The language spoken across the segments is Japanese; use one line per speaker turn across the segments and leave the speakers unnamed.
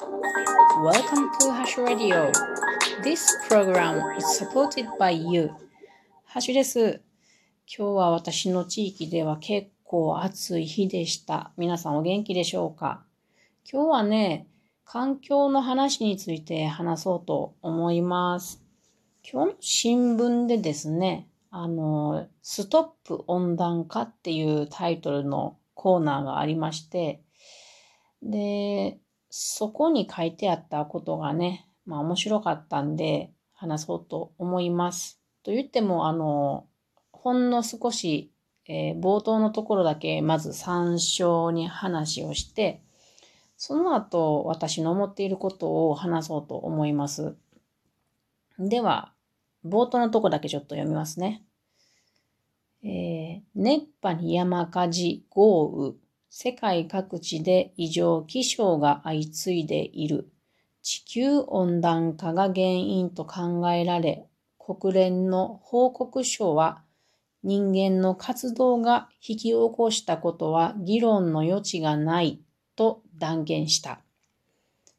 Welcome to Hash Radio. This program is supported by you. ハシです。今日は私の地域では結構暑い日でした。皆さんお元気でしょうか？今日はね、環境の話について話そうと思います。今日の新聞でですね、あの、ストップ温暖化っていうタイトルのコーナーがありまして、で、そこに書いてあったことがね、まあ面白かったんで話そうと思います。と言っても、あの、ほんの少し、えー、冒頭のところだけまず参照に話をして、その後私の思っていることを話そうと思います。では、冒頭のとこだけちょっと読みますね。えー、熱波に山火事、豪雨、世界各地で異常気象が相次いでいる。地球温暖化が原因と考えられ、国連の報告書は人間の活動が引き起こしたことは議論の余地がないと断言した。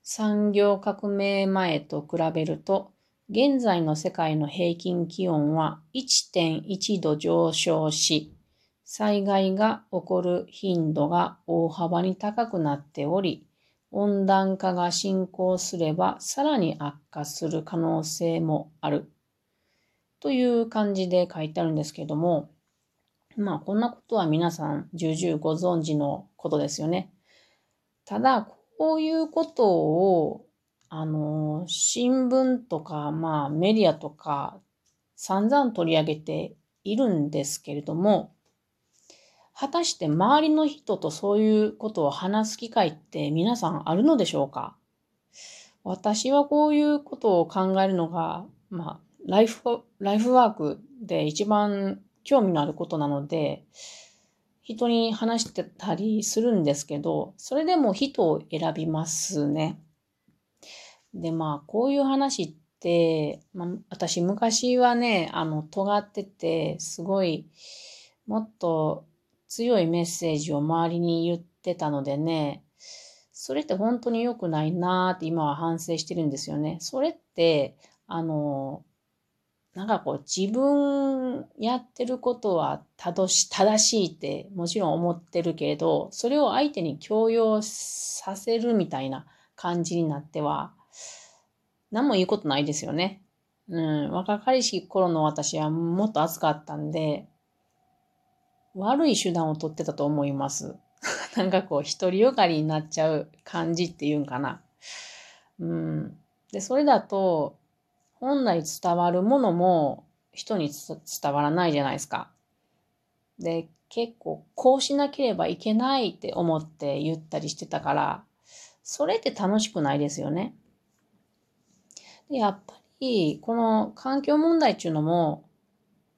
産業革命前と比べると、現在の世界の平均気温は1.1度上昇し、災害が起こる頻度が大幅に高くなっており、温暖化が進行すればさらに悪化する可能性もある。という感じで書いてあるんですけども、まあこんなことは皆さん重々ご存知のことですよね。ただ、こういうことを、あの、新聞とか、まあメディアとか散々取り上げているんですけれども、果たして周りの人とそういうことを話す機会って皆さんあるのでしょうか？私はこういうことを考えるのが、まあ、ライフ、ライフワークで一番興味のあることなので、人に話してたりするんですけど、それでも人を選びますね。で、まあ、こういう話って、まあ、私昔はね、あの、尖ってて、すごい、もっと強いメッセージを周りに言ってたのでね、それって本当に良くないなーって今は反省してるんですよね。それって、あの、なんかこう自分やってることは正しいってもちろん思ってるけれど、それを相手に強要させるみたいな感じになっては、何も言うことないですよね。うん、若かりし頃の私はもっと熱かったんで、悪い手段を取ってたと思います。なんかこう、独りよがりになっちゃう感じっていうんかな。うん。で、それだと、本来伝わるものも人に伝わらないじゃないですか。で、結構、こうしなければいけないって思って言ったりしてたから、それって楽しくないですよね。やっぱり、この環境問題っていうのも、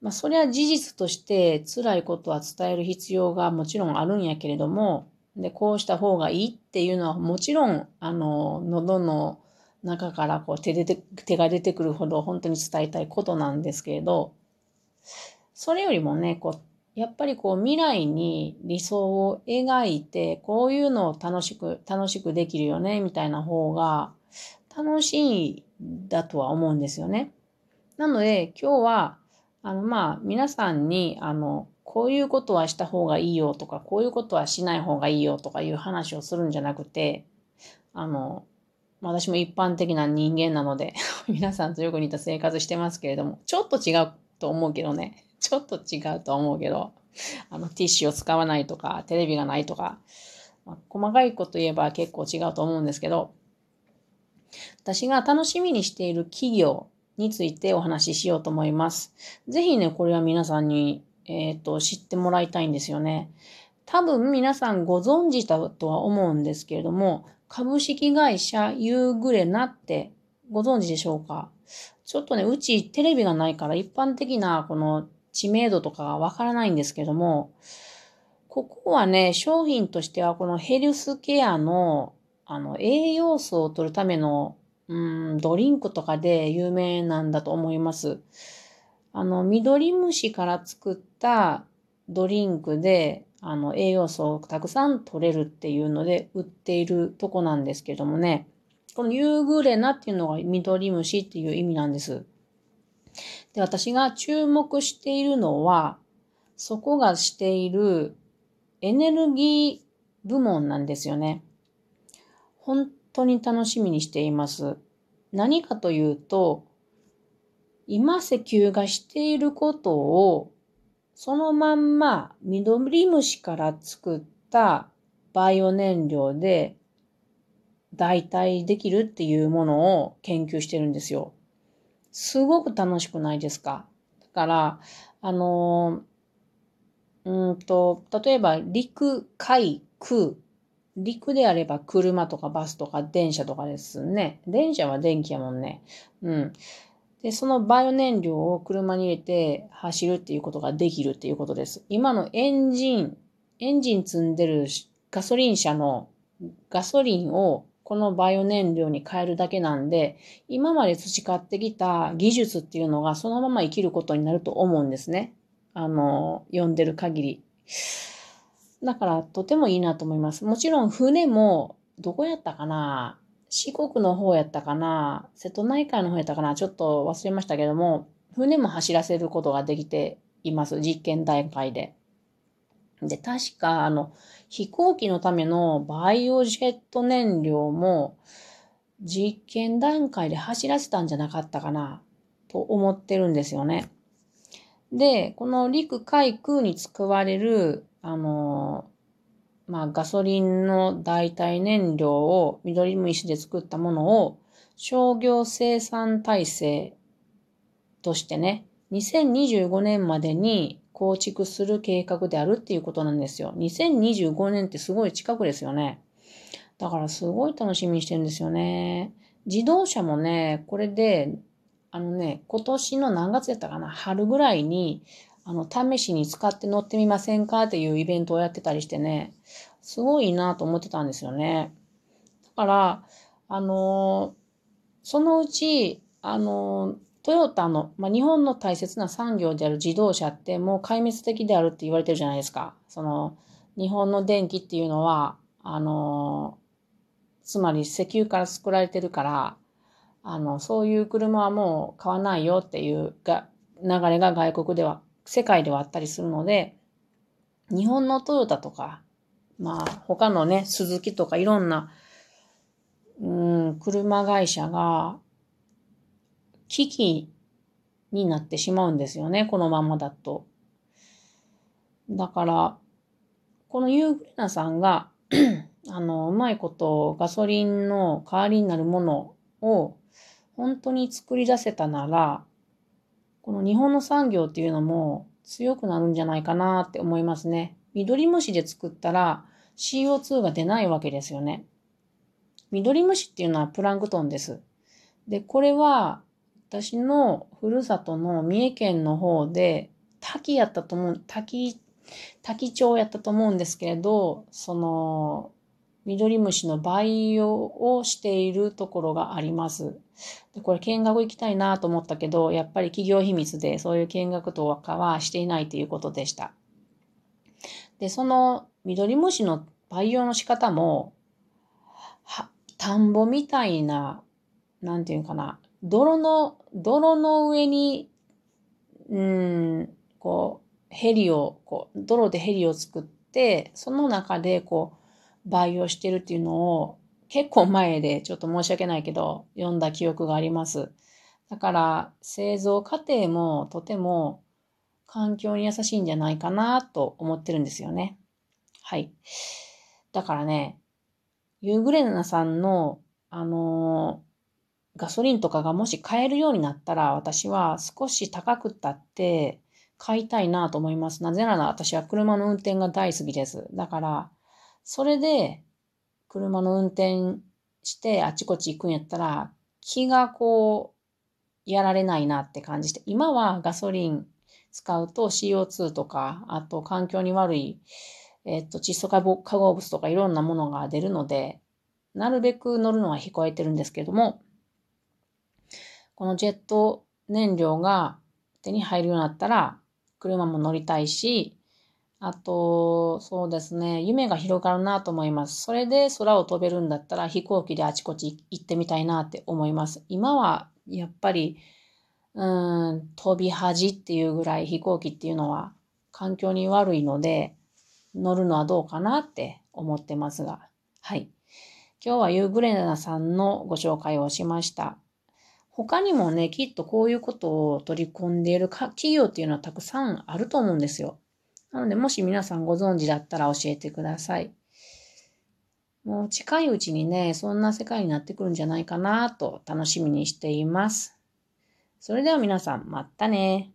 まあ、それは事実として辛いことは伝える必要がもちろんあるんやけれども、で、こうした方がいいっていうのはもちろん、あの、喉の中からこう手で手が出てくるほど本当に伝えたいことなんですけれど、それよりもね、こう、やっぱりこう未来に理想を描いて、こういうのを楽しく、楽しくできるよね、みたいな方が楽しいだとは思うんですよね。なので今日はあの、まあ、皆さんに、あの、こういうことはした方がいいよとか、こういうことはしない方がいいよとかいう話をするんじゃなくて、あの、私も一般的な人間なので 皆さんとよく似た生活してますけれども、ちょっと違うと思うけどね、ちょっと違うと思うけど、あの、ティッシュを使わないとか、テレビがないとか、まあ、細かいこと言えば結構違うと思うんですけど、私が楽しみにしている企業についてお話ししようと思います。ぜひね、これは皆さんに、えっ、ー、と、知ってもらいたいんですよね。多分皆さんご存知だとは思うんですけれども、株式会社ユーグレナってご存知でしょうか？ちょっとね、うちテレビがないから一般的なこの知名度とかがわからないんですけども、ここはね、商品としてはこのヘルスケアのあの栄養素を取るためのうん、ドリンクとかで有名なんだと思います。あの、緑虫から作ったドリンクで、あの、栄養素をたくさん取れるっていうので売っているとこなんですけどもね。このユーグレナっていうのが緑虫っていう意味なんです。で、私が注目しているのは、そこがしているエネルギー部門なんですよね。本当に楽しみにしています。何かというと、今石油がしていることをそのまんま緑虫から作ったバイオ燃料で代替できるっていうものを研究してるんですよ。すごく楽しくないですか？だから、あのうんと、例えば陸、海、空。陸であれば車とかバスとか電車とかですね。電車は電気やもんね。うん。で、そのバイオ燃料を車に入れて走るっていうことができるっていうことです。今のエンジン、エンジン積んでるガソリン車のガソリンをこのバイオ燃料に変えるだけなんで、今まで培ってきた技術っていうのがそのまま生きることになると思うんですね。あの、読んでる限り。だからとてもいいなと思います。もちろん船もどこやったかな？四国の方やったかな？瀬戸内海の方やったかな？ちょっと忘れましたけども、船も走らせることができています。実験段階で。で、確か、あの、飛行機のためのバイオジェット燃料も実験段階で走らせたんじゃなかったかな？と思ってるんですよね。で、この陸海空に使われる、あの、まあ、ガソリンの代替燃料を緑虫で作ったものを商業生産体制としてね、2025年までに構築する計画であるっていうことなんですよ。2025年ってすごい近くですよね。だからすごい楽しみにしてるんですよね。自動車もね、これで、あのね、今年の何月やったかな？春ぐらいに、あの、試しに使って乗ってみませんかっていうイベントをやってたりしてね、すごいなと思ってたんですよね。だから、あのそのうち、あのトヨタの、まあ、日本の大切な産業である自動車ってもう壊滅的であるって言われてるじゃないですか。その、日本の電気っていうのは、あのつまり石油から作られてるから、あの、そういう車はもう買わないよっていうが流れが外国では世界ではあったりするので、日本のトヨタとか、まあ他のね、鈴木とかいろんな、うん、車会社が危機になってしまうんですよね、このままだと。だから、このユーグレナさんが あの、うまいことガソリンの代わりになるものを本当に作り出せたなら、この日本の産業っていうのも強くなるんじゃないかなって思いますね。緑虫で作ったら CO2 が出ないわけですよね。緑虫っていうのはプランクトンです。で、これは私のふるさとの三重県の方で滝やったと思う、滝、滝町やったと思うんですけれど、その緑虫の培養をしているところがあります。でこれ見学行きたいなと思ったけど、やっぱり企業秘密でそういう見学とかはしていないということでした。で、その緑虫の培養の仕方も、は、田んぼみたいな、なんていうかな、泥の、泥の上に、うん、こう、ヘリを、こう、泥でヘリを作って、その中でこう、培養してるっていうのを結構前でちょっと申し訳ないけど読んだ記憶があります。だから製造過程もとても環境に優しいんじゃないかなと思ってるんですよね。はい。だからね、ユーグレナさんのあのー、ガソリンとかがもし買えるようになったら私は少し高くったって買いたいなと思います。なぜなら私は車の運転が大好きです。だからそれで、車の運転してあちこち行くんやったら、気がこう、やられないなって感じして、今はガソリン使うと CO2 とか、あと環境に悪い、えっと、窒素化合物とかいろんなものが出るので、なるべく乗るのは控えてるんですけども、このジェット燃料が手に入るようになったら、車も乗りたいし、あと、そうですね、夢が広がるなと思います。それで空を飛べるんだったら飛行機であちこち行ってみたいなって思います。今はやっぱり、うん、飛び恥っていうぐらい飛行機っていうのは環境に悪いので、乗るのはどうかなって思ってますが。はい。今日はユーグレナさんのご紹介をしました。他にもね、きっとこういうことを取り込んでいる企業っていうのはたくさんあると思うんですよ。なので、もし皆さんご存知だったら教えてください。もう近いうちにね、そんな世界になってくるんじゃないかなと楽しみにしています。それでは皆さん、またね。